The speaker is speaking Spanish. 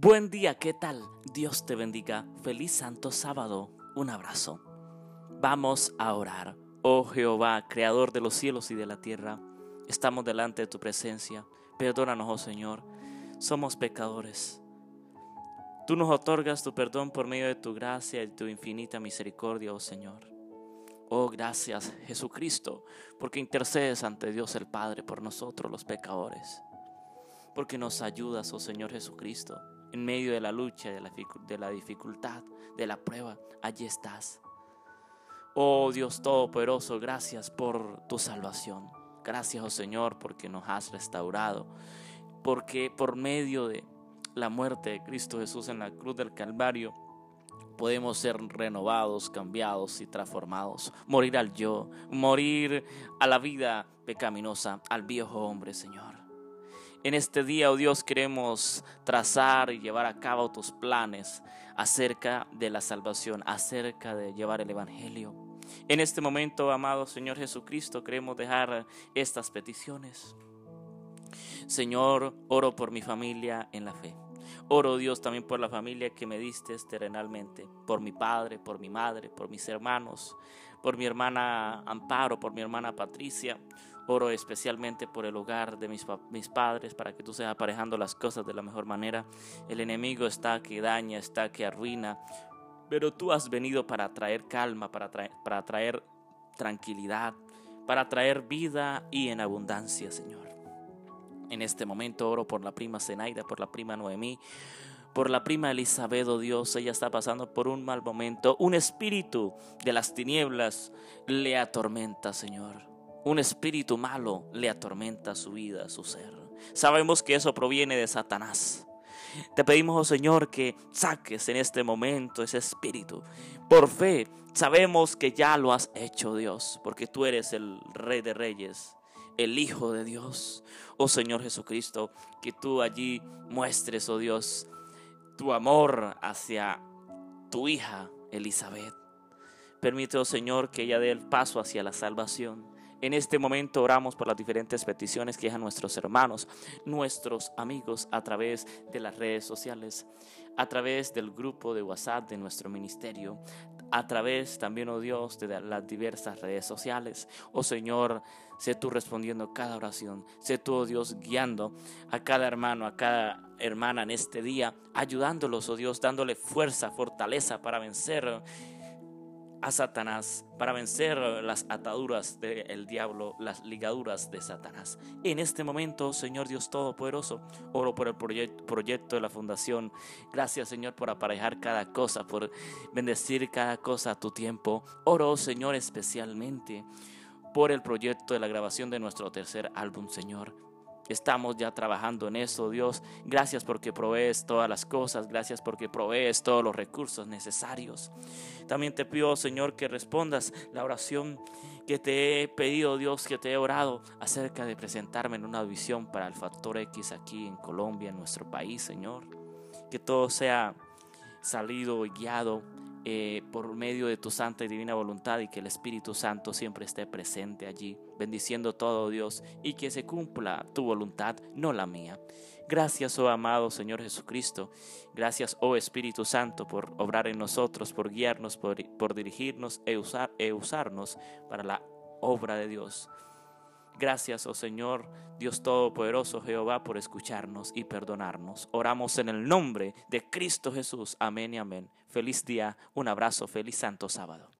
Buen día, ¿qué tal? Dios te bendiga. Feliz Santo Sábado. Un abrazo. Vamos a orar. Oh Jehová, Creador de los cielos y de la tierra, estamos delante de tu presencia. Perdónanos, oh Señor. Somos pecadores. Tú nos otorgas tu perdón por medio de tu gracia y tu infinita misericordia, oh Señor. Oh, gracias Jesucristo, porque intercedes ante Dios el Padre por nosotros los pecadores. Porque nos ayudas, oh Señor Jesucristo en medio de la lucha, de la, dificultad, de la prueba, allí estás. Oh Dios Todopoderoso, gracias por tu salvación. Gracias, oh Señor, porque nos has restaurado. Porque por medio de la muerte de Cristo Jesús en la cruz del Calvario, podemos ser renovados, cambiados y transformados. Morir al yo, morir a la vida pecaminosa, al viejo hombre, Señor. En este día, oh Dios, queremos trazar y llevar a cabo tus planes acerca de la salvación, acerca de llevar el Evangelio. En este momento, amado Señor Jesucristo, queremos dejar estas peticiones. Señor, oro por mi familia en la fe. Oro Dios también por la familia que me diste terrenalmente, por mi padre, por mi madre, por mis hermanos, por mi hermana Amparo, por mi hermana Patricia. Oro especialmente por el hogar de mis, mis padres para que tú seas aparejando las cosas de la mejor manera. El enemigo está que daña, está que arruina, pero tú has venido para traer calma, para traer, para traer tranquilidad, para traer vida y en abundancia, Señor. En este momento oro por la prima Zenaida, por la prima Noemí, por la prima Elizabeth, oh Dios, ella está pasando por un mal momento. Un espíritu de las tinieblas le atormenta, Señor. Un espíritu malo le atormenta su vida, su ser. Sabemos que eso proviene de Satanás. Te pedimos, oh Señor, que saques en este momento ese espíritu. Por fe, sabemos que ya lo has hecho, Dios, porque tú eres el Rey de Reyes, el Hijo de Dios. Oh Señor Jesucristo, que tú allí muestres, oh Dios, tu amor hacia tu hija Elizabeth. Permite, oh Señor, que ella dé el paso hacia la salvación. En este momento oramos por las diferentes peticiones que dejan nuestros hermanos, nuestros amigos a través de las redes sociales, a través del grupo de WhatsApp de nuestro ministerio, a través también, oh Dios, de las diversas redes sociales. Oh Señor, sé tú respondiendo cada oración, sé tú, oh Dios, guiando a cada hermano, a cada hermana en este día, ayudándolos, oh Dios, dándole fuerza, fortaleza para vencer a Satanás para vencer las ataduras del diablo, las ligaduras de Satanás. En este momento, Señor Dios Todopoderoso, oro por el proyecto de la fundación. Gracias, Señor, por aparejar cada cosa, por bendecir cada cosa a tu tiempo. Oro, Señor, especialmente por el proyecto de la grabación de nuestro tercer álbum, Señor. Estamos ya trabajando en eso, Dios. Gracias porque provees todas las cosas. Gracias porque provees todos los recursos necesarios. También te pido, Señor, que respondas la oración que te he pedido, Dios, que te he orado acerca de presentarme en una visión para el Factor X aquí en Colombia, en nuestro país, Señor. Que todo sea salido guiado eh, por medio de tu santa y divina voluntad y que el Espíritu Santo siempre esté presente allí, bendiciendo todo Dios y que se cumpla tu voluntad, no la mía. Gracias, oh amado Señor Jesucristo. Gracias, oh Espíritu Santo, por obrar en nosotros, por guiarnos, por, dirigirnos e, usar, e usarnos para la obra de Dios. Gracias, oh Señor, Dios Todopoderoso Jehová, por escucharnos y perdonarnos. Oramos en el nombre de Cristo Jesús. Amén y amén. Feliz día, un abrazo, feliz santo sábado.